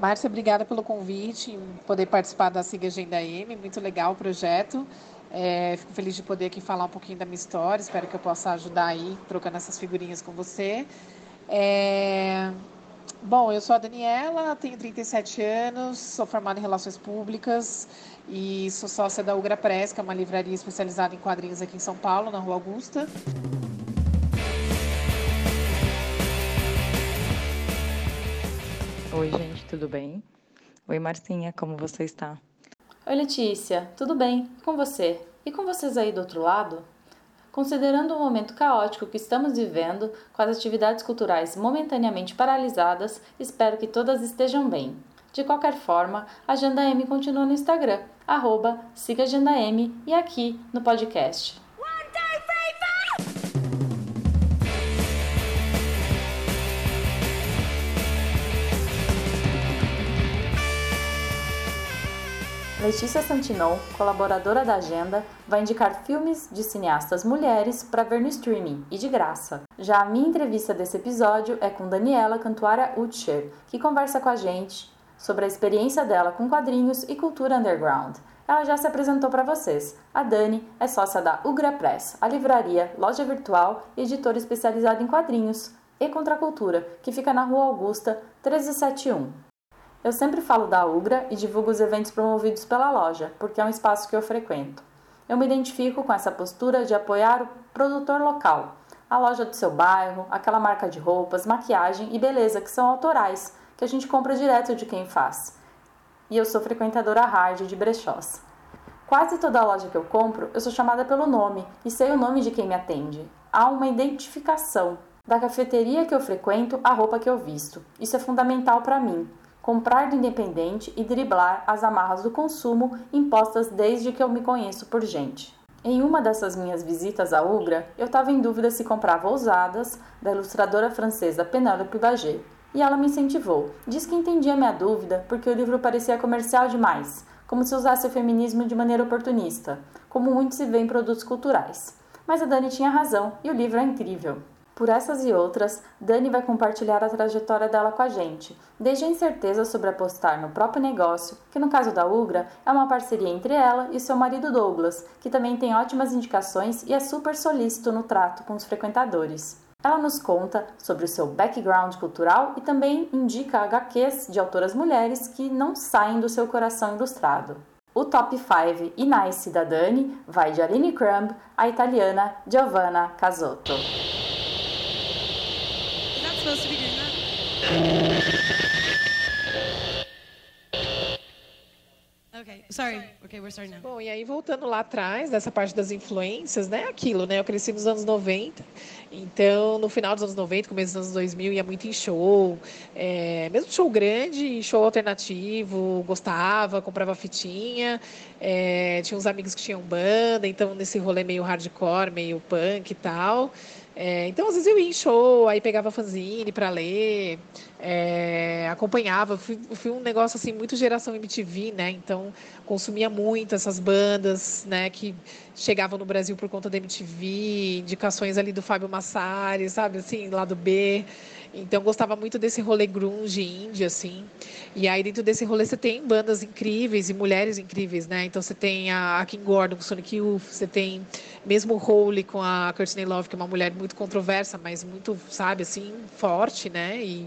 Márcia, obrigada pelo convite, poder participar da Siga Agenda M, muito legal o projeto. É, fico feliz de poder aqui falar um pouquinho da minha história, espero que eu possa ajudar aí, trocando essas figurinhas com você. É... Bom, eu sou a Daniela, tenho 37 anos, sou formada em Relações Públicas e sou sócia da Ugra Press, que é uma livraria especializada em quadrinhos aqui em São Paulo, na Rua Augusta. Oi, gente, tudo bem? Oi, Marcinha, como você está? Oi, Letícia, tudo bem? E com você? E com vocês aí do outro lado? Considerando o momento caótico que estamos vivendo, com as atividades culturais momentaneamente paralisadas, espero que todas estejam bem. De qualquer forma, a Agenda M continua no Instagram, arroba siga Agenda M e aqui no podcast. Letícia Santinon, colaboradora da agenda, vai indicar filmes de cineastas mulheres para ver no streaming e de graça. Já a minha entrevista desse episódio é com Daniela Cantuara Utcher, que conversa com a gente sobre a experiência dela com quadrinhos e cultura underground. Ela já se apresentou para vocês. A Dani é sócia da Ugra Press, a livraria, loja virtual e editora especializada em quadrinhos e contracultura, que fica na Rua Augusta 1371. Eu sempre falo da Ugra e divulgo os eventos promovidos pela loja, porque é um espaço que eu frequento. Eu me identifico com essa postura de apoiar o produtor local, a loja do seu bairro, aquela marca de roupas, maquiagem e beleza que são autorais, que a gente compra direto de quem faz. E eu sou frequentadora hard de brechós. Quase toda loja que eu compro, eu sou chamada pelo nome e sei o nome de quem me atende. Há uma identificação da cafeteria que eu frequento à roupa que eu visto. Isso é fundamental para mim comprar do independente e driblar as amarras do consumo impostas desde que eu me conheço por gente. Em uma dessas minhas visitas à Ugra, eu estava em dúvida se comprava Ousadas, da ilustradora francesa Penélope Baget, e ela me incentivou. Diz que entendia minha dúvida porque o livro parecia comercial demais, como se usasse o feminismo de maneira oportunista, como muito se vê em produtos culturais. Mas a Dani tinha razão e o livro é incrível. Por essas e outras, Dani vai compartilhar a trajetória dela com a gente, desde a incerteza sobre apostar no próprio negócio, que no caso da Ugra é uma parceria entre ela e seu marido Douglas, que também tem ótimas indicações e é super solícito no trato com os frequentadores. Ela nos conta sobre o seu background cultural e também indica HQs de autoras mulheres que não saem do seu coração ilustrado. O top 5 e nice da Dani vai de Aline Crumb à italiana Giovanna Casotto. Okay, sorry. Okay, we're starting now. Bom, e aí voltando lá atrás, dessa parte das influências, né? Aquilo, né? Eu cresci nos anos 90, então no final dos anos 90, começo dos anos 2000, ia muito em show, é, mesmo show grande, show alternativo, gostava, comprava fitinha, é, tinha uns amigos que tinham banda, então nesse rolê meio hardcore, meio punk e tal. É, então, às vezes eu ia em show, aí pegava fanzine para ler, é, acompanhava. Fui, fui, um negócio assim, muito geração MTV, né? Então, consumia muito essas bandas, né? Que chegavam no Brasil por conta da MTV, indicações ali do Fábio Massari, sabe? Assim, lado B. Então gostava muito desse rolê grunge indie, assim. E aí dentro desse rolê você tem bandas incríveis e mulheres incríveis, né? Então você tem a Kim Gordon com Sonic Youth, você tem mesmo o Holy com a Courtney Love, que é uma mulher muito controversa, mas muito, sabe, assim, forte, né? E,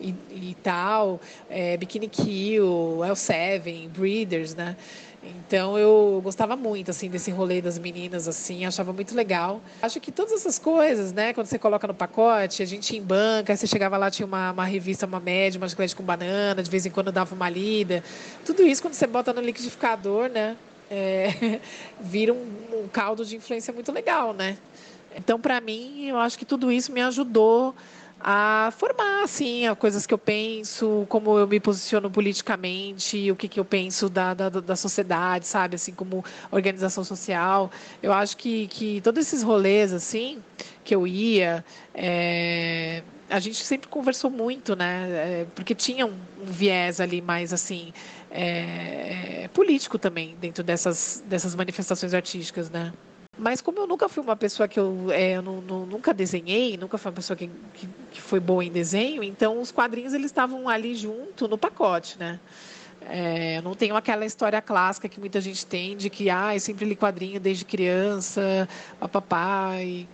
e, e tal. É, Bikini Kill, L7, Breeders, né? Então eu gostava muito assim desse rolê das meninas assim, achava muito legal. Acho que todas essas coisas, né, quando você coloca no pacote, a gente em banca, você chegava lá tinha uma, uma revista, uma média, uma chiclete com banana, de vez em quando dava uma lida. Tudo isso quando você bota no liquidificador, né, é, vira um, um caldo de influência muito legal, né? Então para mim, eu acho que tudo isso me ajudou a formar, assim, as coisas que eu penso, como eu me posiciono politicamente, o que, que eu penso da, da, da sociedade, sabe, assim, como organização social. Eu acho que, que todos esses rolês, assim, que eu ia, é, a gente sempre conversou muito, né, é, porque tinha um, um, viés ali mais, assim, é, político também, dentro dessas, dessas manifestações artísticas, né. Mas como eu nunca fui uma pessoa que eu, é, não, não, nunca desenhei, nunca fui uma pessoa que, que, que, foi boa em desenho, então os quadrinhos eles estavam ali junto no pacote, né? É, não tenho aquela história clássica que muita gente tem de que ah, eu sempre li quadrinho desde criança, papai.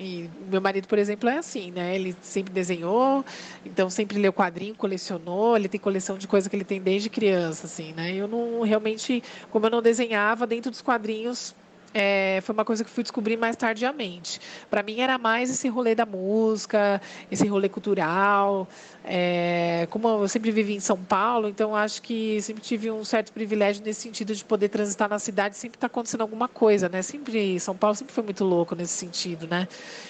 E meu marido, por exemplo, é assim, né? Ele sempre desenhou, então sempre leu quadrinho, colecionou, ele tem coleção de coisa que ele tem desde criança, assim, né? Eu não realmente, como eu não desenhava dentro dos quadrinhos, é, foi uma coisa que fui descobrir mais tardiamente. Para mim era mais esse rolê da música, esse rolê cultural. É, como eu sempre vivi em São Paulo, então acho que sempre tive um certo privilégio nesse sentido de poder transitar na cidade, sempre está acontecendo alguma coisa, né? Sempre São Paulo sempre foi muito louco nesse sentido, né?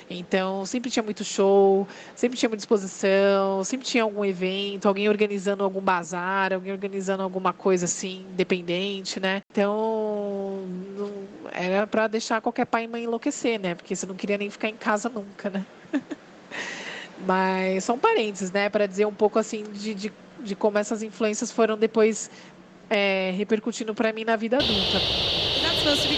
Então sempre tinha muito show, sempre tinha muita exposição, sempre tinha algum evento, alguém organizando algum bazar, alguém organizando alguma coisa assim independente, né? Então não, era para deixar qualquer pai e mãe enlouquecer, né? Porque você não queria nem ficar em casa nunca, né? Mas são parênteses, né? Para dizer um pouco assim de, de, de, como essas influências foram depois é, repercutindo para mim na vida adulta.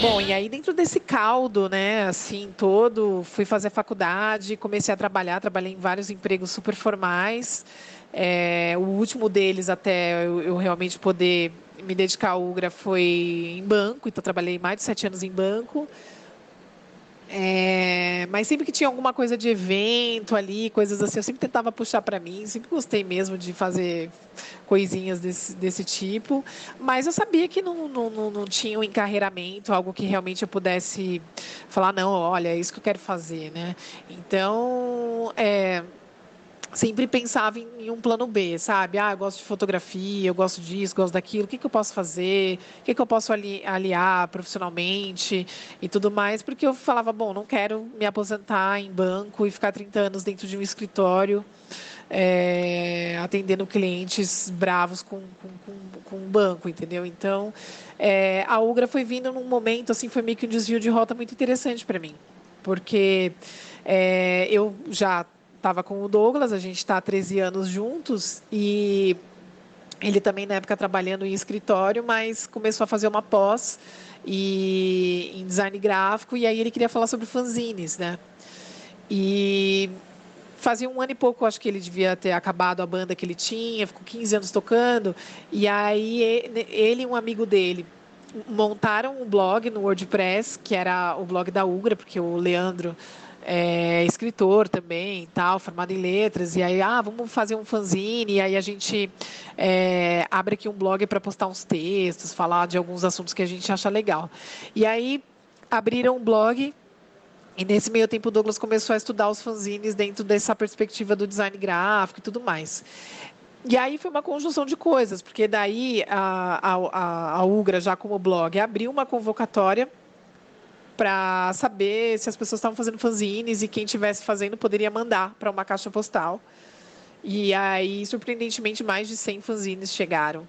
Bom, e aí dentro desse caldo, né, assim, todo, fui fazer faculdade, comecei a trabalhar, trabalhei em vários empregos super formais. É, o último deles, até eu, eu realmente poder me dedicar ao UGRA foi em banco, então trabalhei mais de sete anos em banco. É, mas sempre que tinha alguma coisa de evento ali, coisas assim, eu sempre tentava puxar para mim, sempre gostei mesmo de fazer coisinhas desse, desse tipo. Mas eu sabia que não, não, não, não tinha um encarreiramento, algo que realmente eu pudesse falar, não, olha, é isso que eu quero fazer, né? Então, é, sempre pensava em, em, um plano B, sabe? Ah, eu gosto de fotografia, eu gosto disso, gosto daquilo, o que, que eu posso fazer, o que, que eu posso ali, aliar profissionalmente e tudo mais, porque eu falava, bom, não quero me aposentar em banco e ficar 30 anos dentro de um escritório. É, atendendo clientes bravos com, com, com, com um banco, entendeu? Então, é, a Ugra foi vindo num momento, assim, foi meio que um desvio de rota muito interessante para mim, porque é, eu já estava com o Douglas, a gente está há 13 anos juntos e ele também na época trabalhando em escritório, mas começou a fazer uma pós e em design gráfico e aí ele queria falar sobre fanzines, né? E fazia um ano e pouco, acho que ele devia ter acabado a banda que ele tinha, ficou 15 anos tocando, e aí ele e um amigo dele montaram um blog no WordPress, que era o blog da Ugra, porque o Leandro é, escritor também, tal, formado em letras, e aí, ah, vamos fazer um fanzine, e aí a gente é, abre aqui um blog para postar uns textos, falar de alguns assuntos que a gente acha legal. E aí abriram um blog e nesse meio tempo o Douglas começou a estudar os fanzines dentro dessa perspectiva do design gráfico e tudo mais. E aí foi uma conjunção de coisas, porque daí a, a, a Ugra, já como blog, abriu uma convocatória para saber se as pessoas estavam fazendo fanzines e quem estivesse fazendo poderia mandar para uma caixa postal. E aí, surpreendentemente, mais de 100 fanzines chegaram.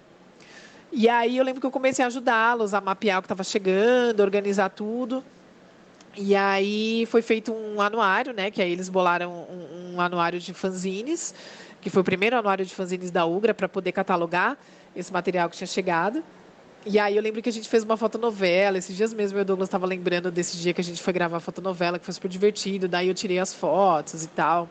E aí eu lembro que eu comecei a ajudá-los a mapear o que estava chegando, organizar tudo. E aí foi feito um anuário, né? Que aí eles bolaram um, um anuário de fanzines, que foi o primeiro anuário de fanzines da Ugra para poder catalogar esse material que tinha chegado. E aí eu lembro que a gente fez uma fotonovela. Esses dias mesmo o Douglas estava lembrando desse dia que a gente foi gravar a fotonovela, que foi super divertido. Daí eu tirei as fotos e tal.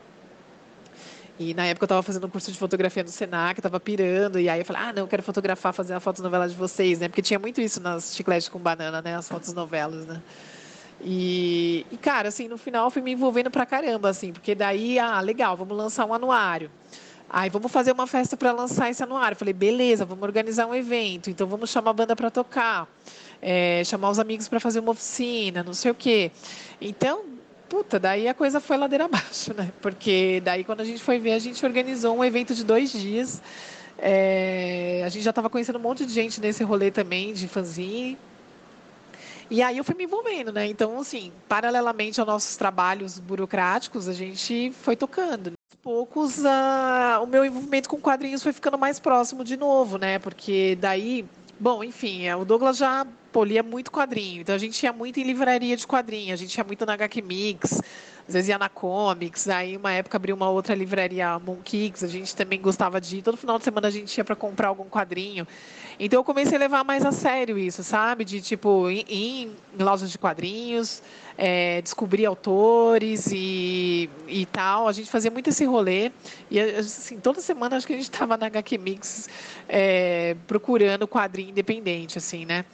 E na época eu estava fazendo um curso de fotografia no Senac, estava pirando. E aí eu falei, ah, não, quero fotografar, fazer a fotonovela de vocês, né? Porque tinha muito isso nas chicletes com banana, né? As fotos novelas, né? E, e, cara, assim, no final eu fui me envolvendo pra caramba, assim, porque daí, ah, legal, vamos lançar um anuário. Aí vamos fazer uma festa para lançar esse anuário. Falei, beleza, vamos organizar um evento. Então vamos chamar a banda para tocar, é, chamar os amigos para fazer uma oficina, não sei o quê. Então, puta, daí a coisa foi ladeira abaixo, né? Porque daí quando a gente foi ver, a gente organizou um evento de dois dias. É, a gente já estava conhecendo um monte de gente nesse rolê também de fanzine. E aí eu fui me envolvendo, né? Então, assim, paralelamente aos nossos trabalhos burocráticos, a gente foi tocando poucos, uh, o meu envolvimento com quadrinhos foi ficando mais próximo de novo, né? Porque daí, bom, enfim, é, o Douglas já pô, lia muito quadrinho. Então a gente ia muito em livraria de quadrinho, a gente ia muito na HQ Mix, às vezes ia na Comics, aí uma época abriu uma outra livraria, Moon Kicks, a gente também gostava de ir. Todo final de semana a gente ia para comprar algum quadrinho. Então eu comecei a levar mais a sério isso, sabe? De tipo, ir em lojas de quadrinhos, é, descobrir autores e, e tal. A gente fazia muito esse rolê. E assim, toda semana acho que a gente estava na HQ Mix é, procurando quadrinho independente, assim, né?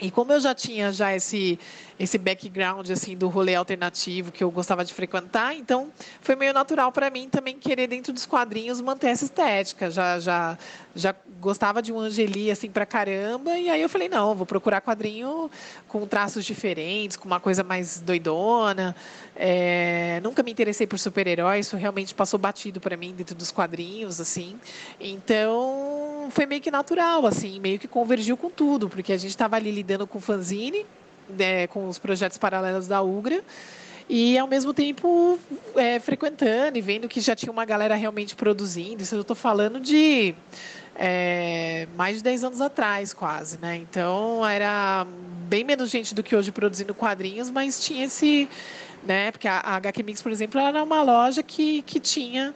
E como eu já tinha já esse esse background assim do rolê alternativo que eu gostava de frequentar, então foi meio natural para mim também querer dentro dos quadrinhos manter essa estética. Já já já gostava de um Angeli assim para caramba e aí eu falei não, vou procurar quadrinho com traços diferentes, com uma coisa mais doidona. É, nunca me interessei por super-heróis, isso realmente passou batido para mim dentro dos quadrinhos assim. Então foi meio que natural assim, meio que convergiu com tudo, porque a gente estava ali lidando com fanzine né, com os projetos paralelos da UGRA e ao mesmo tempo é, frequentando e vendo que já tinha uma galera realmente produzindo. Isso eu estou falando de é, mais de 10 anos atrás, quase, né? Então era bem menos gente do que hoje produzindo quadrinhos, mas tinha esse. Né? Porque a, a HQ Mix, por exemplo, era uma loja que, que tinha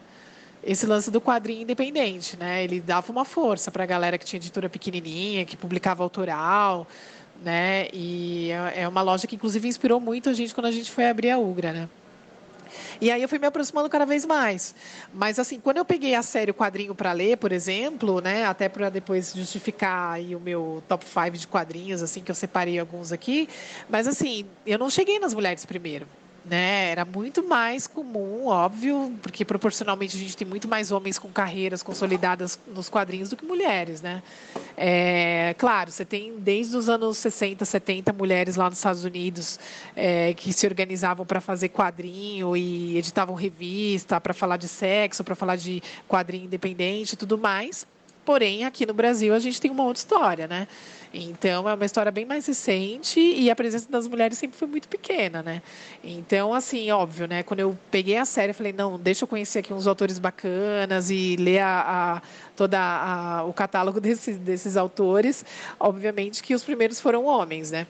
esse lance do quadrinho independente, né? Ele dava uma força para a galera que tinha editora pequenininha, que publicava autoral, né? E é, é uma loja que inclusive inspirou muito a gente quando a gente foi abrir a Ugra, né? E aí eu fui me aproximando cada vez mais. Mas assim, quando eu peguei a sério o quadrinho para ler, por exemplo, né, até para depois justificar aí o meu top 5 de quadrinhos, assim que eu separei alguns aqui, mas assim, eu não cheguei nas mulheres primeiro né? Era muito mais comum, óbvio, porque proporcionalmente a gente tem muito mais homens com carreiras consolidadas nos quadrinhos do que mulheres, né? É, claro, você tem desde os anos 60, 70 mulheres lá nos Estados Unidos é, que se organizavam para fazer quadrinho e editavam revista para falar de sexo, para falar de quadrinho independente e tudo mais. Porém, aqui no Brasil a gente tem uma outra história, né? Então, é uma história bem mais recente e a presença das mulheres sempre foi muito pequena, né? Então, assim, óbvio, né? Quando eu peguei a série, falei, não, deixa eu conhecer aqui uns autores bacanas e ler a, a toda o catálogo desses, desses autores. Obviamente que os primeiros foram homens, né?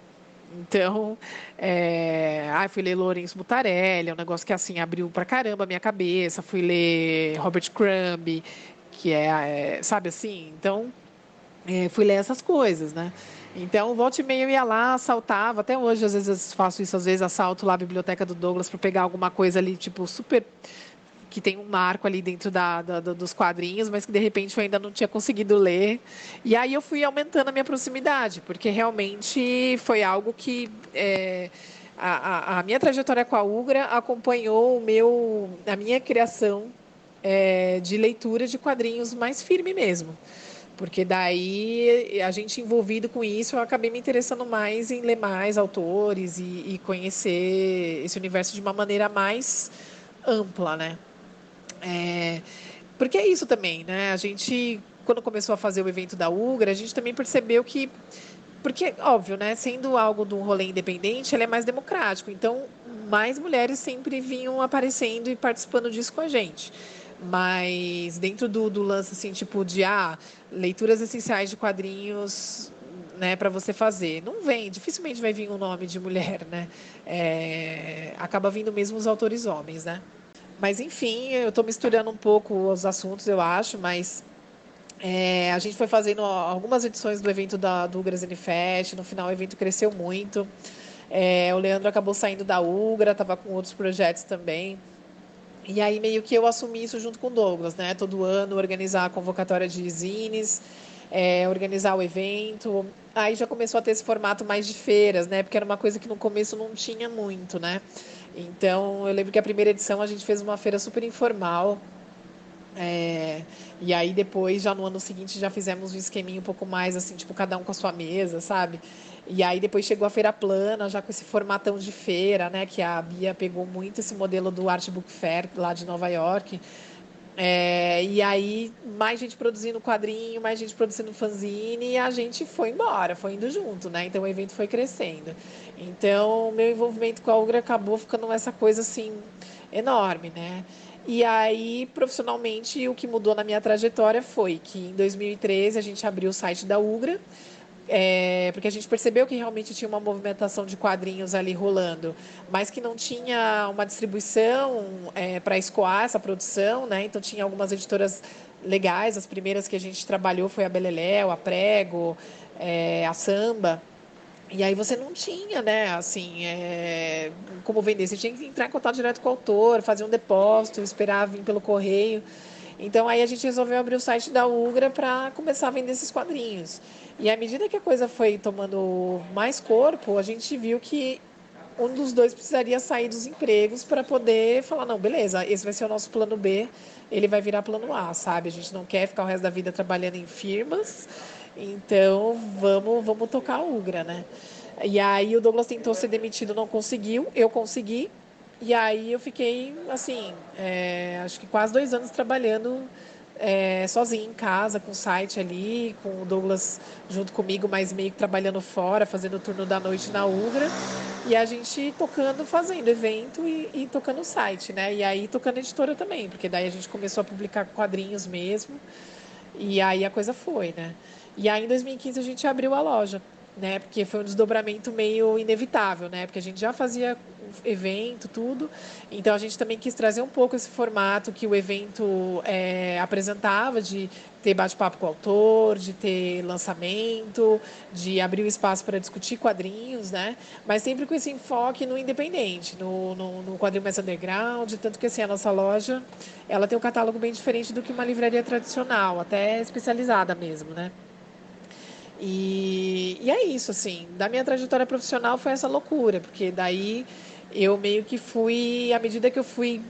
Então, é... ah, fui ler Lourenço Mutarelli, é um negócio que assim abriu pra caramba a minha cabeça. Fui ler Robert Crumb, que é, é sabe assim? Então, é, fui ler essas coisas, né? Então, volta e meia eu ia lá, assaltava, até hoje às vezes faço isso, às vezes assalto lá a biblioteca do Douglas para pegar alguma coisa ali, tipo, super que tem um marco ali dentro da, da, dos quadrinhos, mas que de repente eu ainda não tinha conseguido ler. E aí eu fui aumentando a minha proximidade, porque realmente foi algo que é, a, a, minha trajetória com a Ugra acompanhou o meu, a minha criação é, de leitura de quadrinhos mais firme mesmo. Porque daí, a gente envolvido com isso, eu acabei me interessando mais em ler mais autores e, e conhecer esse universo de uma maneira mais ampla, né? É, porque é isso também, né? A gente, quando começou a fazer o evento da Ugra, a gente também percebeu que porque, óbvio, né? Sendo algo de um rolê independente, ele é mais democrático. Então, mais mulheres sempre vinham aparecendo e participando disso com a gente. Mas dentro do, do lance, assim, tipo, de ah, leituras essenciais de quadrinhos né, para você fazer. Não vem, dificilmente vai vir um nome de mulher, né? É, acaba vindo mesmo os autores homens, né? Mas enfim, eu estou misturando um pouco os assuntos, eu acho, mas é, a gente foi fazendo algumas edições do evento da, do Ugras Fest, no final o evento cresceu muito. É, o Leandro acabou saindo da Ugra, estava com outros projetos também. E aí meio que eu assumi isso junto com o Douglas, né? Todo ano organizar a convocatória de zines, é, organizar o evento. Aí já começou a ter esse formato mais de feiras, né? Porque era uma coisa que no começo não tinha muito, né? Então eu lembro que a primeira edição a gente fez uma feira super informal. É, e aí depois, já no ano seguinte, já fizemos um esqueminho um pouco mais assim, tipo, cada um com a sua mesa, sabe? E aí depois chegou a feira plana, já com esse formatão de feira, né? Que a Bia pegou muito esse modelo do Art Book Fair lá de Nova York. É, e aí, mais gente produzindo quadrinho, mais gente produzindo fanzine, e a gente foi embora, foi indo junto, né? Então o evento foi crescendo. Então, meu envolvimento com a Ugra acabou ficando essa coisa assim enorme, né? E aí, profissionalmente, o que mudou na minha trajetória foi que em 2013 a gente abriu o site da Ugra é, porque a gente percebeu que realmente tinha uma movimentação de quadrinhos ali rolando, mas que não tinha uma distribuição é, para escoar essa produção, né? Então tinha algumas editoras legais, as primeiras que a gente trabalhou foi a Beleléu, a Prego, é, a Samba. E aí você não tinha, né, assim, é, como vender. Você tinha que entrar em contato direto com o autor, fazer um depósito, esperar vir pelo correio. Então aí a gente resolveu abrir o site da Ugra para começar a vender esses quadrinhos. E à medida que a coisa foi tomando mais corpo, a gente viu que um dos dois precisaria sair dos empregos para poder falar, não, beleza, esse vai ser o nosso plano B, ele vai virar plano A, sabe? A gente não quer ficar o resto da vida trabalhando em firmas, então vamos, vamos tocar a Ugra, né? E aí o Douglas tentou ser demitido, não conseguiu, eu consegui, e aí eu fiquei, assim, é, acho que quase dois anos trabalhando é, sozinha em casa, com o site ali, com o Douglas junto comigo, mas meio que trabalhando fora, fazendo o turno da noite na Ugra. E a gente tocando, fazendo evento e, e tocando o site, né? E aí tocando editora também, porque daí a gente começou a publicar quadrinhos mesmo. E aí a coisa foi, né? E aí em 2015 a gente abriu a loja, né? Porque foi um desdobramento meio inevitável, né? Porque a gente já fazia evento, tudo. Então a gente também quis trazer um pouco esse formato que o evento é, apresentava, de ter bate-papo com o autor, de ter lançamento, de abrir o espaço para discutir quadrinhos, né? Mas sempre com esse enfoque no independente, no, no, no, quadrinho mais underground, tanto que assim, a nossa loja ela tem um catálogo bem diferente do que uma livraria tradicional, até especializada mesmo, né? E, e é isso, assim, da minha trajetória profissional foi essa loucura, porque daí eu meio que fui, à medida que eu fui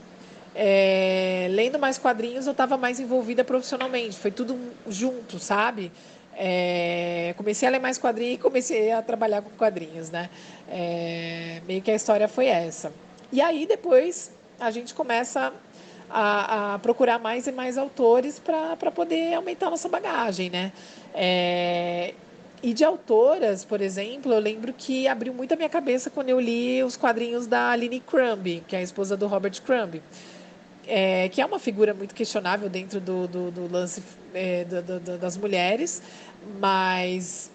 é, lendo mais quadrinhos, eu estava mais envolvida profissionalmente. Foi tudo junto, sabe? É, comecei a ler mais quadrinhos e comecei a trabalhar com quadrinhos, né? É, meio que a história foi essa. E aí depois a gente começa a, a procurar mais e mais autores para poder aumentar a nossa bagagem, né? É, e de autoras, por exemplo, eu lembro que abriu muito a minha cabeça quando eu li os quadrinhos da Aline Crumb, que é a esposa do Robert Crumb. É, que é uma figura muito questionável dentro do, do, do lance é, do, das mulheres, mas,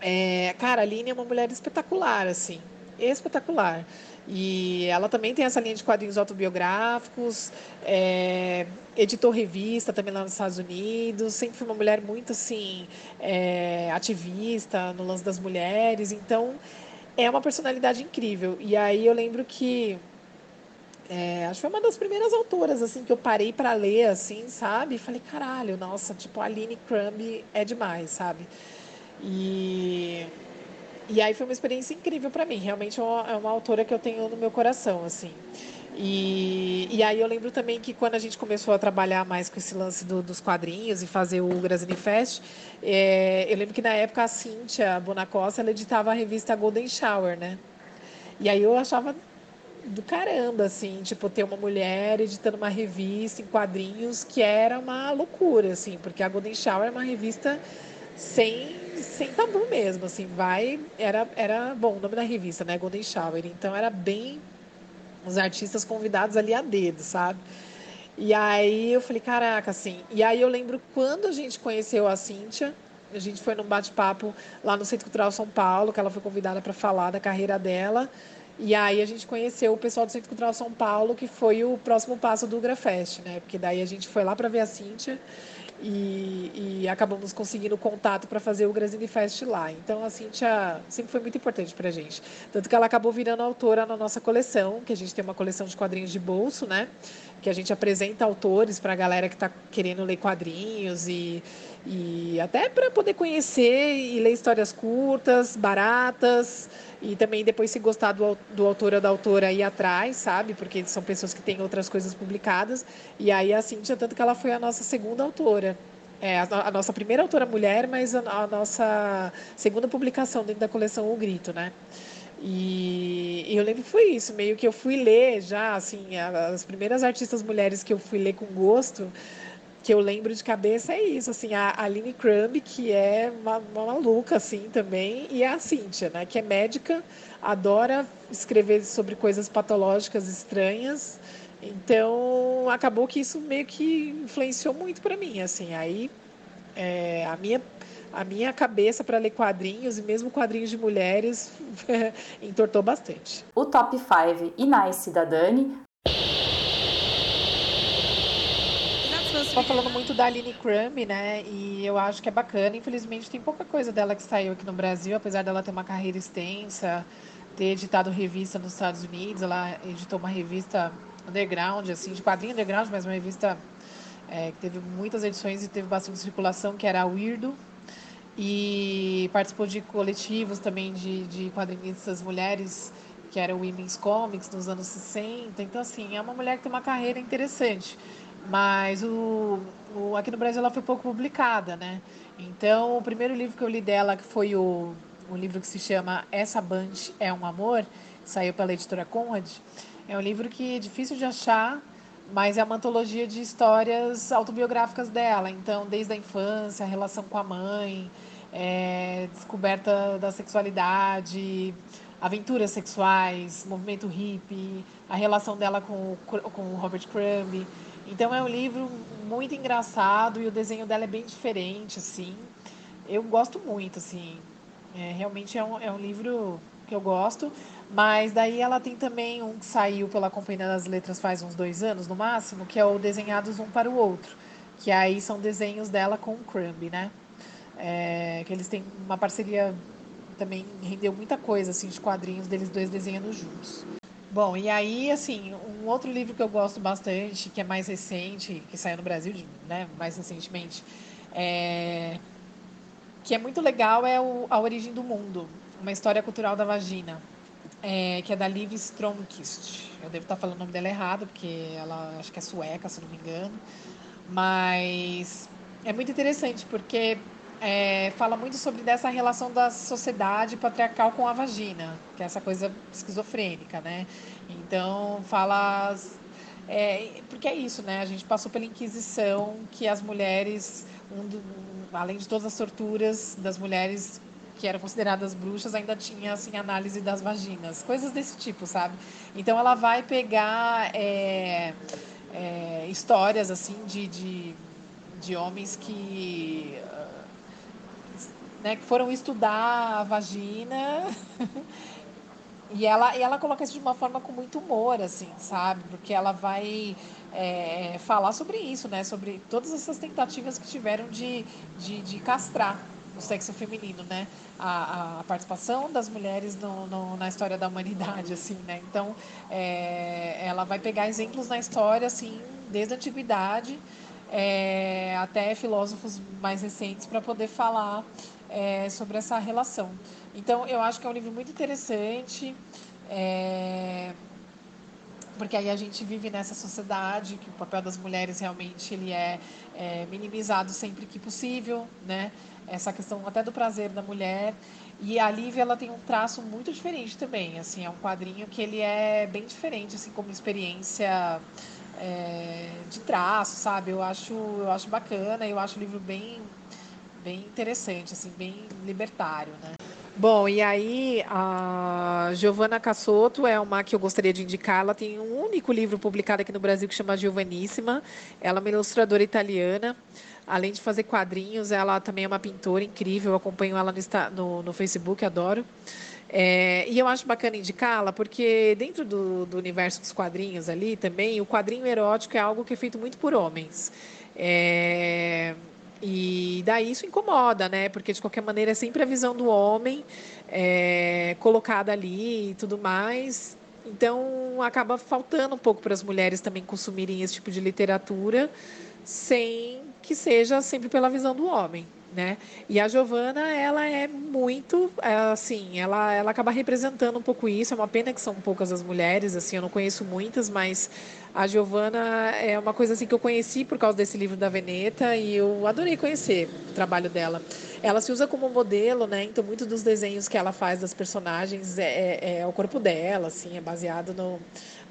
é, cara, a Aline é uma mulher espetacular, assim, espetacular. E ela também tem essa linha de quadrinhos autobiográficos, é, editou revista também lá nos Estados Unidos, sempre foi uma mulher muito assim é, ativista no lance das mulheres, então é uma personalidade incrível. E aí eu lembro que é, acho que foi uma das primeiras autoras assim que eu parei para ler assim, sabe? E falei, caralho, nossa, tipo a Aline Crumb é demais, sabe? E e aí foi uma experiência incrível para mim. Realmente é uma, é uma, autora que eu tenho no meu coração, assim. E, e aí eu lembro também que quando a gente começou a trabalhar mais com esse lance do, dos quadrinhos e fazer o Grasini Fest, é, eu lembro que na época a Cíntia Bonacosta, ela editava a revista Golden Shower, né? E aí eu achava do caramba, assim, tipo, ter uma mulher editando uma revista em quadrinhos que era uma loucura, assim, porque a Golden Shower é uma revista sem, sem tabu mesmo, assim, vai, era, era, bom, o nome da revista, né, Golden Shower, então era bem os artistas convidados ali a dedo, sabe? E aí eu falei, caraca, assim, e aí eu lembro quando a gente conheceu a Cíntia, a gente foi num bate-papo lá no Centro Cultural São Paulo, que ela foi convidada para falar da carreira dela, e aí a gente conheceu o pessoal do Centro Cultural São Paulo, que foi o próximo passo do Grafest, né? Porque daí a gente foi lá para ver a Cíntia e, e, acabamos conseguindo contato para fazer o Grazini Fest lá. Então a Cintia sempre foi muito importante para a gente. Tanto que ela acabou virando autora na nossa coleção, que a gente tem uma coleção de quadrinhos de bolso, né? Que a gente apresenta autores para a galera que está querendo ler quadrinhos e, e até para poder conhecer e ler histórias curtas, baratas. E também depois se gostar do, do autor ou da autora ir atrás, sabe? Porque são pessoas que têm outras coisas publicadas. E aí a Cintia, tanto que ela foi a nossa segunda autora. É, a, a nossa primeira autora mulher, mas a, a, nossa segunda publicação dentro da coleção O Grito, né? E, eu lembro que foi isso, meio que eu fui ler já, assim, as primeiras artistas mulheres que eu fui ler com gosto que eu lembro de cabeça é isso, assim, a Aline Crumb, que é uma, uma, maluca, assim, também, e a Cíntia, né, que é médica, adora escrever sobre coisas patológicas estranhas, então acabou que isso meio que influenciou muito para mim, assim, aí é, a minha a minha cabeça para ler quadrinhos e mesmo quadrinhos de mulheres entortou bastante. O top 5 e Nice da Dani. Estou falando muito da Aline Crumb, né? E eu acho que é bacana. Infelizmente tem pouca coisa dela que saiu aqui no Brasil, apesar dela ter uma carreira extensa, ter editado revista nos Estados Unidos. Ela editou uma revista underground, assim, de quadrinho underground, mas uma revista é, que teve muitas edições e teve bastante circulação, que era a Weirdo, e participou de coletivos também de, de quadrinistas mulheres, que era o Women's Comics nos anos 60. Então, assim, é uma mulher que tem uma carreira interessante. Mas o, o, aqui no Brasil ela foi pouco publicada, né? Então, o primeiro livro que eu li dela, que foi o, o livro que se chama Essa Band é um Amor, saiu pela editora Conrad, é um livro que é difícil de achar, mas é uma antologia de histórias autobiográficas dela. Então, desde a infância, a relação com a mãe, é, descoberta da sexualidade, aventuras sexuais, movimento hippie, a relação dela com, com o Robert Crumb. Então é um livro muito engraçado e o desenho dela é bem diferente, assim. Eu gosto muito, assim. É, realmente é um, é um livro que eu gosto. Mas daí ela tem também um que saiu pela Companhia das Letras faz uns dois anos, no máximo, que é o Desenhados Um para o Outro. Que aí são desenhos dela com o Crumb, né? É, que eles têm uma parceria também rendeu muita coisa assim de quadrinhos deles dois desenhando juntos. Bom, e aí assim, um outro livro que eu gosto bastante, que é mais recente, que saiu no Brasil, né, mais recentemente, é... que é muito legal é o A Origem do Mundo, uma história cultural da vagina é, que é da Liv Stromkist. Eu devo estar falando o nome dela errado, porque ela acho que é sueca, se não me engano. Mas é muito interessante, porque é, fala muito sobre dessa relação da sociedade patriarcal com a vagina, que é essa coisa esquizofrênica, né? Então, fala. É, porque é isso, né? A gente passou pela Inquisição, que as mulheres, um do, além de todas as torturas das mulheres que eram consideradas bruxas ainda tinha assim análise das vaginas, coisas desse tipo, sabe? Então ela vai pegar é, é, histórias assim de, de, de homens que né, que foram estudar a vagina e ela, e ela coloca isso de uma forma com muito humor, assim, sabe? Porque ela vai é, falar sobre isso, né? Sobre todas essas tentativas que tiveram de, de, de castrar o sexo feminino, né? A, a participação das mulheres no, no, na história da humanidade, assim, né? Então, é, ela vai pegar exemplos na história, assim, desde a antiguidade é, até filósofos mais recentes para poder falar é, sobre essa relação. Então, eu acho que é um livro muito interessante. É, porque aí a gente vive nessa sociedade que o papel das mulheres realmente ele é, é minimizado sempre que possível, né? essa questão até do prazer da mulher. E a Lívia, ela tem um traço muito diferente também, assim, é um quadrinho que ele é bem diferente, assim, como experiência é, de traço, sabe? Eu acho, eu acho bacana, eu acho o livro bem, bem interessante, assim, bem libertário, né? Bom, e aí a Giovanna Cassotto é uma que eu gostaria de indicar. Ela tem um único livro publicado aqui no Brasil que chama Giovanissima. Ela é uma ilustradora italiana. Além de fazer quadrinhos, ela também é uma pintora incrível. Eu acompanho ela no, no, no Facebook, adoro. É, e eu acho bacana indicá-la porque dentro do, do, universo dos quadrinhos ali também, o quadrinho erótico é algo que é feito muito por homens. É, e daí isso incomoda, né? Porque de qualquer maneira é sempre a visão do homem é, colocada ali e tudo mais. Então acaba faltando um pouco para as mulheres também consumirem esse tipo de literatura sem que seja sempre pela visão do homem, né? E a Giovana, ela é muito, é, assim, ela, ela acaba representando um pouco isso. É uma pena que são poucas as mulheres, assim, eu não conheço muitas, mas a Giovana é uma coisa assim que eu conheci por causa desse livro da Veneta e eu adorei conhecer o trabalho dela. Ela se usa como modelo, né? Então, muitos dos desenhos que ela faz das personagens é, é, é o corpo dela, assim, é baseado no,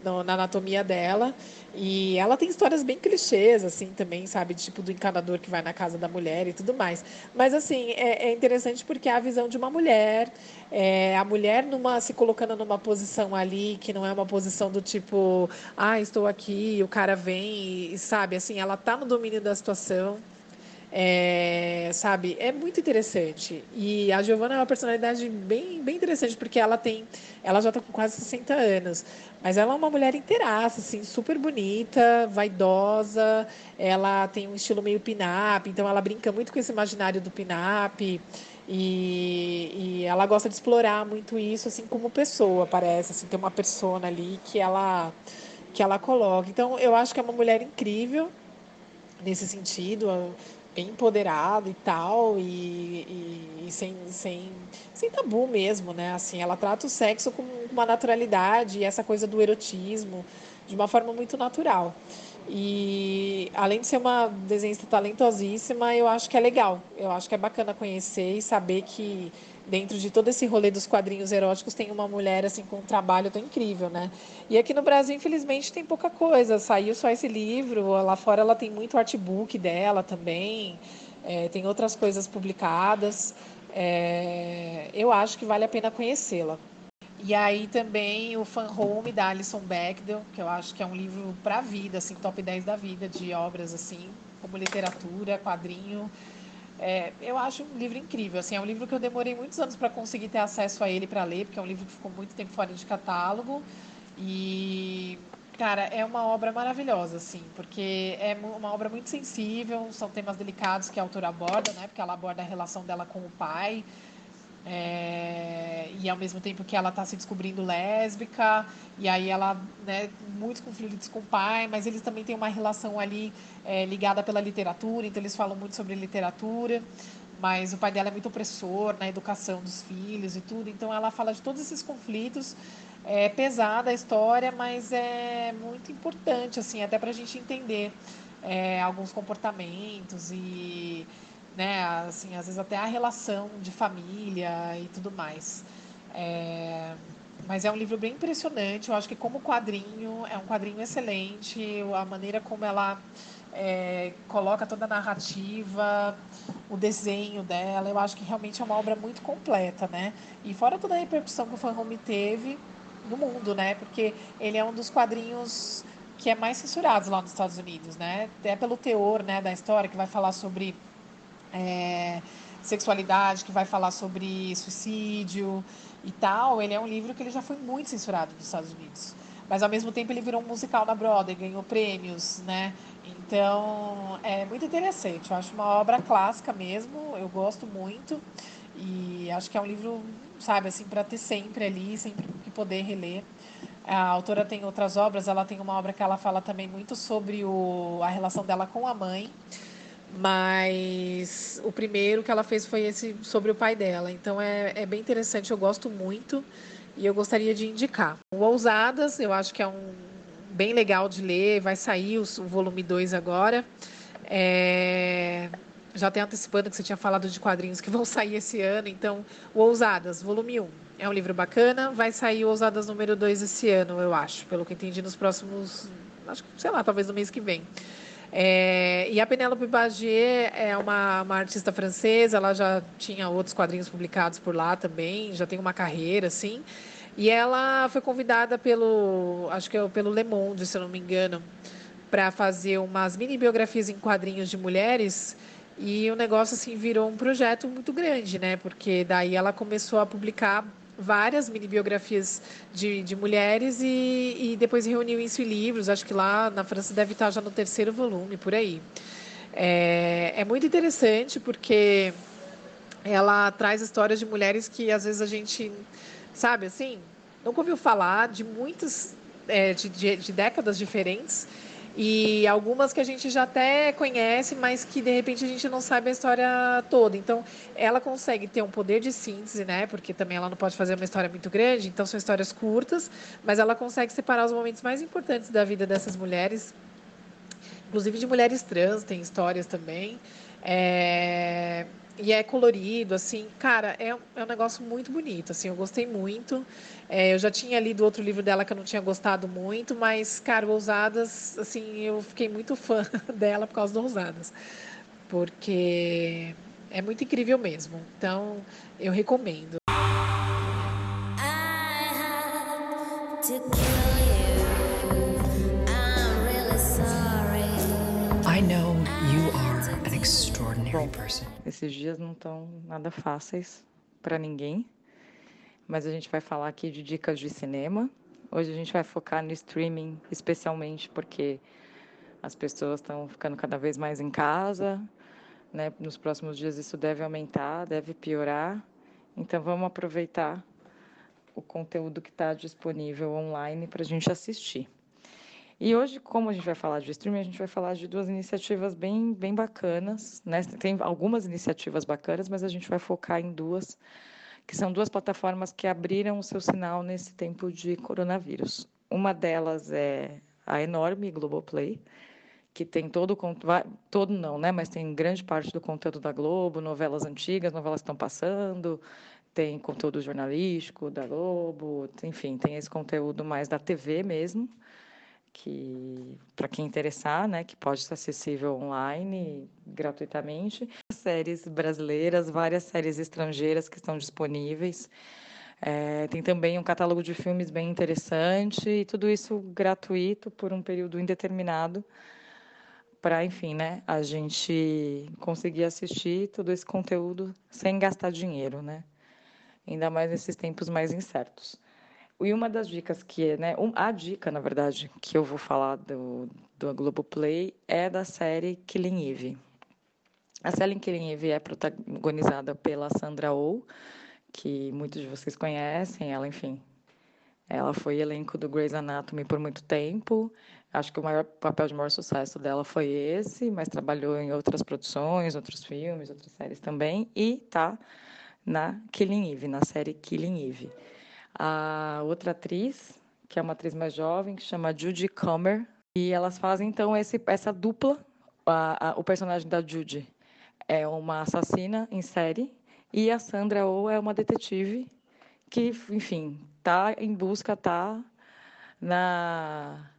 no, na anatomia dela. E ela tem histórias bem clichês, assim, também, sabe? Tipo do encanador que vai na casa da mulher e tudo mais. Mas, assim, é, é interessante porque é a visão de uma mulher, é, a mulher numa, se colocando numa posição ali que não é uma posição do tipo, ah, estou aqui, o cara vem, e, sabe? Assim, ela tá no domínio da situação. É, sabe, é muito interessante. E a Giovanna é uma personalidade bem, bem interessante, porque ela tem. Ela já está com quase 60 anos, mas ela é uma mulher inteiraça, assim, super bonita, vaidosa. Ela tem um estilo meio pin-up, então ela brinca muito com esse imaginário do pin-up. E, e, ela gosta de explorar muito isso, assim, como pessoa, parece. Assim, tem uma persona ali que ela, que ela coloca. Então, eu acho que é uma mulher incrível nesse sentido, bem empoderada e tal, e, e, e, sem, sem, sem tabu mesmo, né? Assim, ela trata o sexo com uma naturalidade e essa coisa do erotismo de uma forma muito natural. E além de ser uma desenhista talentosíssima, eu acho que é legal. Eu acho que é bacana conhecer e saber que dentro de todo esse rolê dos quadrinhos eróticos tem uma mulher assim com um trabalho tão incrível, né? E aqui no Brasil, infelizmente, tem pouca coisa. Saiu só esse livro. Lá fora ela tem muito artbook dela também. É, tem outras coisas publicadas. É, eu acho que vale a pena conhecê-la. E aí também o Fan Home da Alison Bechdel, que eu acho que é um livro para a vida, assim, top 10 da vida de obras assim, como literatura, quadrinho. É, eu acho um livro incrível, assim, é um livro que eu demorei muitos anos para conseguir ter acesso a ele para ler, porque é um livro que ficou muito tempo fora de catálogo. E cara, é uma obra maravilhosa, assim, porque é uma obra muito sensível, são temas delicados que a autora aborda, né? Porque ela aborda a relação dela com o pai, é, e ao mesmo tempo que ela está se descobrindo lésbica, e aí ela, né, muitos conflitos com o pai, mas eles também têm uma relação ali é, ligada pela literatura, então eles falam muito sobre literatura, mas o pai dela é muito opressor na educação dos filhos e tudo, então ela fala de todos esses conflitos. É pesada a história, mas é muito importante, assim, até para a gente entender é, alguns comportamentos e né? Assim, às vezes até a relação de família e tudo mais. É... Mas é um livro bem impressionante. Eu acho que como quadrinho é um quadrinho excelente. A maneira como ela é, coloca toda a narrativa, o desenho dela, eu acho que realmente é uma obra muito completa, né? E fora toda a repercussão que o Fan Home teve no mundo, né? Porque ele é um dos quadrinhos que é mais censurados lá nos Estados Unidos, né? Até pelo teor, né, da história que vai falar sobre é, sexualidade, que vai falar sobre suicídio e tal, ele é um livro que ele já foi muito censurado nos Estados Unidos. Mas ao mesmo tempo ele virou um musical na Broadway, ganhou prêmios, né? Então é muito interessante. Eu acho uma obra clássica mesmo, eu gosto muito e acho que é um livro, sabe, assim, para ter sempre ali, sempre que poder reler. A autora tem outras obras, ela tem uma obra que ela fala também muito sobre o, a relação dela com a mãe mas o primeiro que ela fez foi esse sobre o pai dela. Então é, é bem interessante, eu gosto muito e eu gostaria de indicar. O Ousadas, eu acho que é um bem legal de ler, vai sair o, o volume 2 agora. É, já até antecipando que você tinha falado de quadrinhos que vão sair esse ano, então o Ousadas, volume 1. Um, é um livro bacana, vai sair o Ousadas número 2 esse ano, eu acho, pelo que entendi nos próximos, acho que, sei lá, talvez no mês que vem. É, e a Penélope Bagier é uma, uma, artista francesa, ela já tinha outros quadrinhos publicados por lá também, já tem uma carreira, assim. E ela foi convidada pelo, acho que é pelo Le Monde, se eu não me engano, para fazer umas mini biografias em quadrinhos de mulheres. E o negócio assim virou um projeto muito grande, né? Porque daí ela começou a publicar várias mini biografias de, de mulheres e, e depois reuniu isso em livros. Acho que lá na França deve estar já no terceiro volume, por aí. É, é muito interessante porque ela traz histórias de mulheres que às vezes a gente, sabe assim, nunca ouviu falar, de muitas, é, de, de, de décadas diferentes e algumas que a gente já até conhece, mas que de repente a gente não sabe a história toda. Então, ela consegue ter um poder de síntese, né? Porque também ela não pode fazer uma história muito grande, então são histórias curtas, mas ela consegue separar os momentos mais importantes da vida dessas mulheres, inclusive de mulheres trans, tem histórias também. É... E é colorido, assim, cara, é, é um negócio muito bonito, assim, eu gostei muito. É, eu já tinha lido outro livro dela que eu não tinha gostado muito, mas, cara, Ousadas, assim, eu fiquei muito fã dela por causa do Ousadas, porque é muito incrível mesmo. Então, eu recomendo. Bom, esses dias não estão nada fáceis para ninguém, mas a gente vai falar aqui de dicas de cinema. Hoje a gente vai focar no streaming, especialmente porque as pessoas estão ficando cada vez mais em casa, né? Nos próximos dias isso deve aumentar, deve piorar. Então vamos aproveitar o conteúdo que está disponível online para a gente assistir. E hoje, como a gente vai falar de streaming, a gente vai falar de duas iniciativas bem, bem bacanas. Né? Tem algumas iniciativas bacanas, mas a gente vai focar em duas, que são duas plataformas que abriram o seu sinal nesse tempo de coronavírus. Uma delas é a enorme Globoplay, que tem todo o todo não, né, mas tem grande parte do conteúdo da Globo, novelas antigas, novelas que estão passando, tem conteúdo jornalístico da Globo, enfim, tem esse conteúdo mais da TV mesmo que para quem interessar, né, que pode ser acessível online gratuitamente. Séries brasileiras, várias séries estrangeiras que estão disponíveis. É, tem também um catálogo de filmes bem interessante e tudo isso gratuito por um período indeterminado para, enfim, né, a gente conseguir assistir todo esse conteúdo sem gastar dinheiro, né? Ainda mais nesses tempos mais incertos. E uma das dicas que, né, a dica, na verdade, que eu vou falar do, do Globoplay é da série Killing Eve. A série Killing Eve é protagonizada pela Sandra Oh, que muitos de vocês conhecem. Ela, enfim, ela foi elenco do Grey's Anatomy por muito tempo. Acho que o maior papel de maior sucesso dela foi esse, mas trabalhou em outras produções, outros filmes, outras séries também. E tá na Killing Eve, na série Killing Eve a outra atriz, que é uma atriz mais jovem, que chama Judy Comer, e elas fazem então esse, essa dupla. A, a, o personagem da Judy é uma assassina em série e a Sandra Oh é uma detetive que, enfim, tá em busca, tá na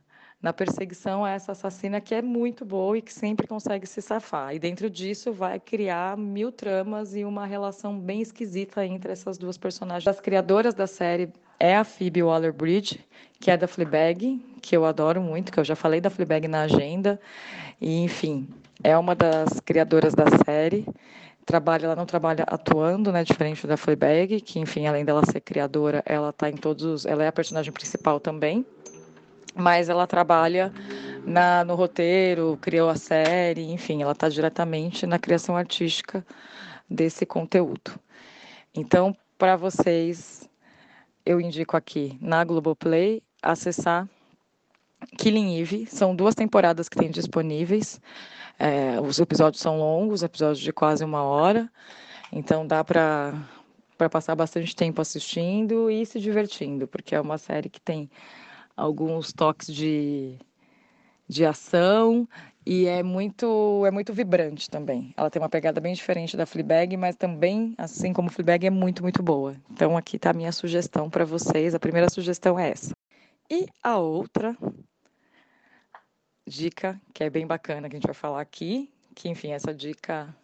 na perseguição a essa assassina que é muito boa e que sempre consegue se safar. E dentro disso vai criar mil tramas e uma relação bem esquisita entre essas duas personagens. As criadoras da série é a Phoebe Waller-Bridge, que é da Fleabag, que eu adoro muito, que eu já falei da Fleabag na agenda. E, enfim, é uma das criadoras da série. Trabalha, ela não trabalha atuando, né, diferente da Fleabag, que, enfim, além dela ser criadora, ela tá em todos os, ela é a personagem principal também mas ela trabalha na, no roteiro, criou a série, enfim, ela está diretamente na criação artística desse conteúdo. Então, para vocês, eu indico aqui na Globoplay acessar Killing Eve. São duas temporadas que tem disponíveis. É, os episódios são longos, episódios de quase uma hora. Então dá para para passar bastante tempo assistindo e se divertindo, porque é uma série que tem alguns toques de, de ação e é muito é muito vibrante também. Ela tem uma pegada bem diferente da Fleabag, mas também, assim como Fleabag, é muito, muito boa. Então aqui está a minha sugestão para vocês. A primeira sugestão é essa. E a outra dica, que é bem bacana que a gente vai falar aqui, que enfim, essa dica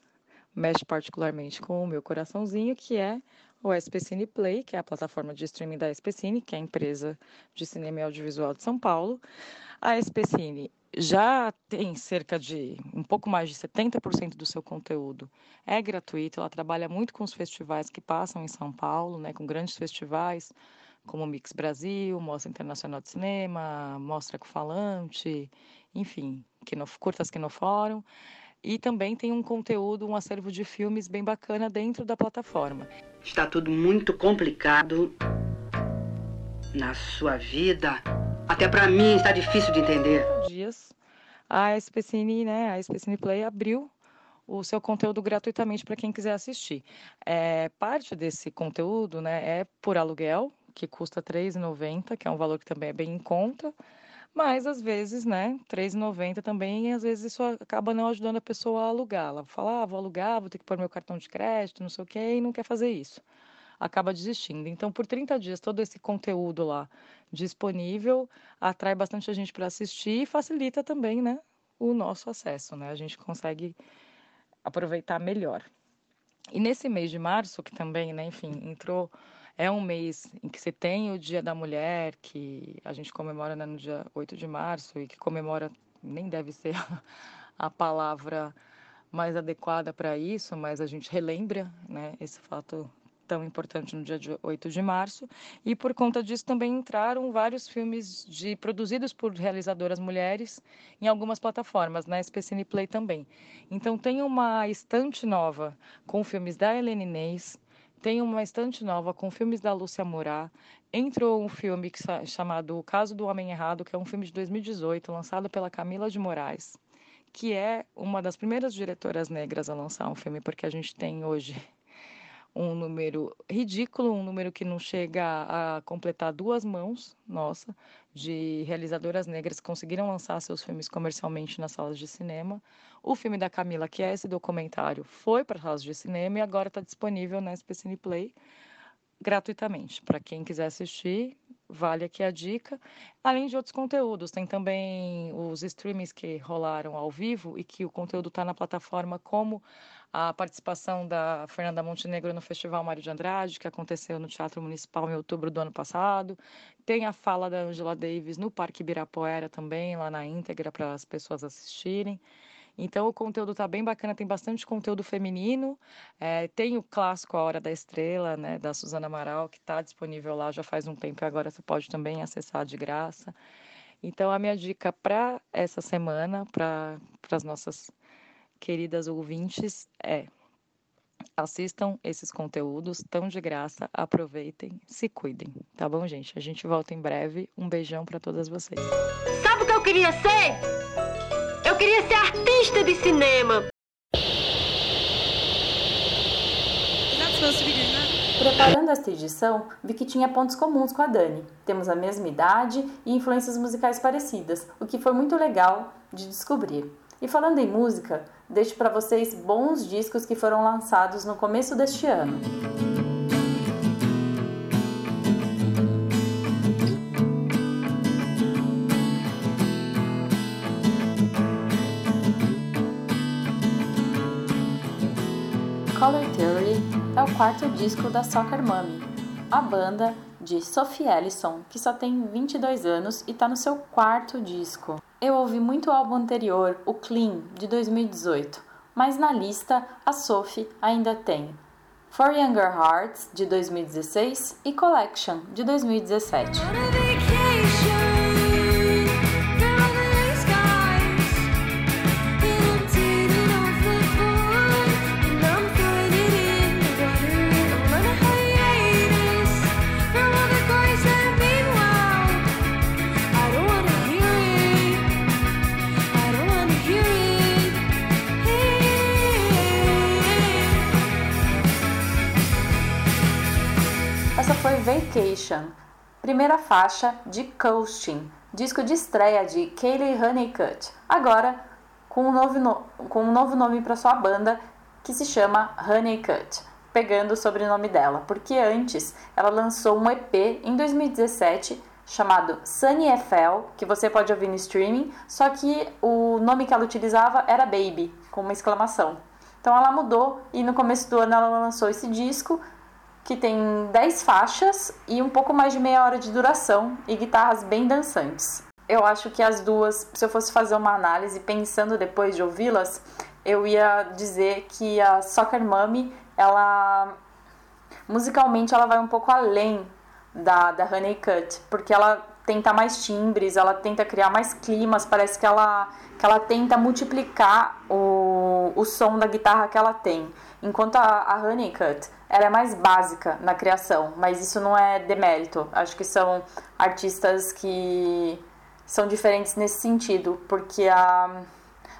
mexe particularmente com o meu coraçãozinho, que é o SPCine Play, que é a plataforma de streaming da SPCine, que é a empresa de cinema e audiovisual de São Paulo. A SPCine já tem cerca de um pouco mais de 70% do seu conteúdo é gratuito. Ela trabalha muito com os festivais que passam em São Paulo, né, com grandes festivais como o Mix Brasil, Mostra Internacional de Cinema, Mostra com Falante, enfim, curtas no fórum. E também tem um conteúdo, um acervo de filmes bem bacana dentro da plataforma. Está tudo muito complicado na sua vida. Até para mim está difícil de entender. Dias, a SPCine, né, a SPCine Play abriu o seu conteúdo gratuitamente para quem quiser assistir. É, parte desse conteúdo né, é por aluguel, que custa R$ 3,90, que é um valor que também é bem em conta. Mas às vezes, né, R$3,90 também, às vezes isso acaba não ajudando a pessoa a alugar. Ela fala, ah, vou alugar, vou ter que pôr meu cartão de crédito, não sei o quê, e não quer fazer isso. Acaba desistindo. Então, por 30 dias, todo esse conteúdo lá disponível atrai bastante gente para assistir e facilita também, né, o nosso acesso, né? A gente consegue aproveitar melhor. E nesse mês de março, que também, né, enfim, entrou é um mês em que se tem o Dia da Mulher, que a gente comemora né, no dia 8 de março, e que comemora, nem deve ser a palavra mais adequada para isso, mas a gente relembra né, esse fato tão importante no dia 8 de março, e por conta disso também entraram vários filmes de produzidos por realizadoras mulheres em algumas plataformas, na SPCine Play também. Então tem uma estante nova com filmes da Helene Inês, tem uma estante nova com filmes da Lúcia Moura. Entrou um filme que, chamado O Caso do Homem Errado, que é um filme de 2018, lançado pela Camila de Moraes, que é uma das primeiras diretoras negras a lançar um filme, porque a gente tem hoje um número ridículo, um número que não chega a completar duas mãos, nossa, de realizadoras negras que conseguiram lançar seus filmes comercialmente nas salas de cinema. O filme da Camila, que é esse documentário, foi para as salas de cinema e agora está disponível na SPCine Play gratuitamente. Para quem quiser assistir, vale aqui a dica. Além de outros conteúdos, tem também os streamings que rolaram ao vivo e que o conteúdo está na plataforma, como a participação da Fernanda Montenegro no Festival Mário de Andrade, que aconteceu no Teatro Municipal em outubro do ano passado. Tem a fala da Angela Davis no Parque Ibirapuera também, lá na íntegra, para as pessoas assistirem. Então o conteúdo está bem bacana, tem bastante conteúdo feminino. É, tem o clássico A Hora da Estrela, né, da Suzana Amaral, que está disponível lá já faz um tempo e agora você pode também acessar de graça. Então a minha dica para essa semana, para as nossas queridas ouvintes, é assistam esses conteúdos, tão de graça, aproveitem, se cuidem, tá bom, gente? A gente volta em breve. Um beijão para todas vocês. Sabe o que eu queria ser? Eu queria ser artista de cinema. Preparando esta edição, vi que tinha pontos comuns com a Dani. Temos a mesma idade e influências musicais parecidas, o que foi muito legal de descobrir. E falando em música, deixo para vocês bons discos que foram lançados no começo deste ano. Color Theory é o quarto disco da Soccer Mommy, a banda de Sophie Ellison, que só tem 22 anos e está no seu quarto disco. Eu ouvi muito o álbum anterior, o Clean, de 2018, mas na lista a Sophie ainda tem For Younger Hearts, de 2016, e Collection, de 2017. Vacation, primeira faixa de Coasting, disco de estreia de Kayleigh Honeycutt, agora com um novo, no... com um novo nome para sua banda que se chama Honeycutt, pegando o sobrenome dela, porque antes ela lançou um EP em 2017 chamado Sunny FL, que você pode ouvir no streaming, só que o nome que ela utilizava era Baby, com uma exclamação. Então ela mudou e no começo do ano ela lançou esse disco que tem 10 faixas e um pouco mais de meia hora de duração e guitarras bem dançantes. Eu acho que as duas, se eu fosse fazer uma análise pensando depois de ouvi-las, eu ia dizer que a Soccer Mommy, ela musicalmente ela vai um pouco além da da Honeycutt, porque ela tenta mais timbres, ela tenta criar mais climas, parece que ela que ela tenta multiplicar o, o som da guitarra que ela tem. Enquanto a, a Honeycutt, ela é mais básica na criação, mas isso não é demérito. Acho que são artistas que são diferentes nesse sentido, porque a,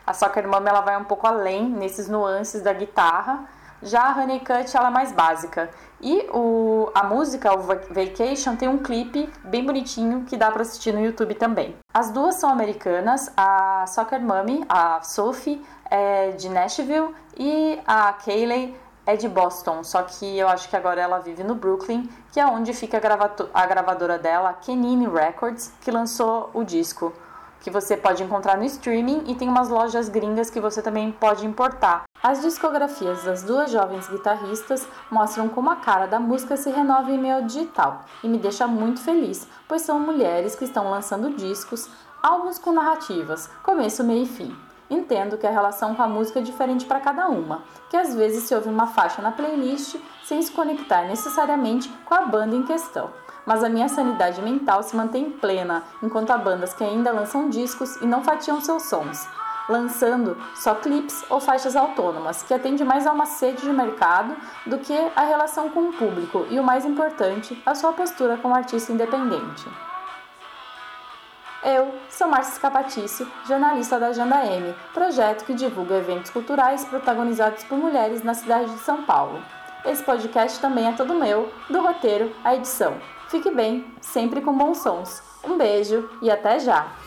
a Soccer Mom ela vai um pouco além nesses nuances da guitarra, já a Honeycutt ela é mais básica. E o, a música, o Vacation, tem um clipe bem bonitinho que dá para assistir no YouTube também. As duas são americanas, a Soccer Mommy, a Sophie, é de Nashville e a Kayleigh é de Boston, só que eu acho que agora ela vive no Brooklyn, que é onde fica a, a gravadora dela, Kenine Records, que lançou o disco, que você pode encontrar no streaming e tem umas lojas gringas que você também pode importar. As discografias das duas jovens guitarristas mostram como a cara da música se renova em meio digital e me deixa muito feliz, pois são mulheres que estão lançando discos, álbuns com narrativas, começo, meio e fim. entendo que a relação com a música é diferente para cada uma, que às vezes se ouve uma faixa na playlist sem se conectar necessariamente com a banda em questão. Mas a minha sanidade mental se mantém plena, enquanto há bandas que ainda lançam discos e não fatiam seus sons, lançando só clips ou faixas autônomas, que atende mais a uma sede de mercado do que a relação com o público e, o mais importante, a sua postura como artista independente. Eu sou Márcia Capatício, jornalista da Agenda M, projeto que divulga eventos culturais protagonizados por mulheres na cidade de São Paulo. Esse podcast também é todo meu, do roteiro à edição. Fique bem, sempre com bons sons. Um beijo e até já!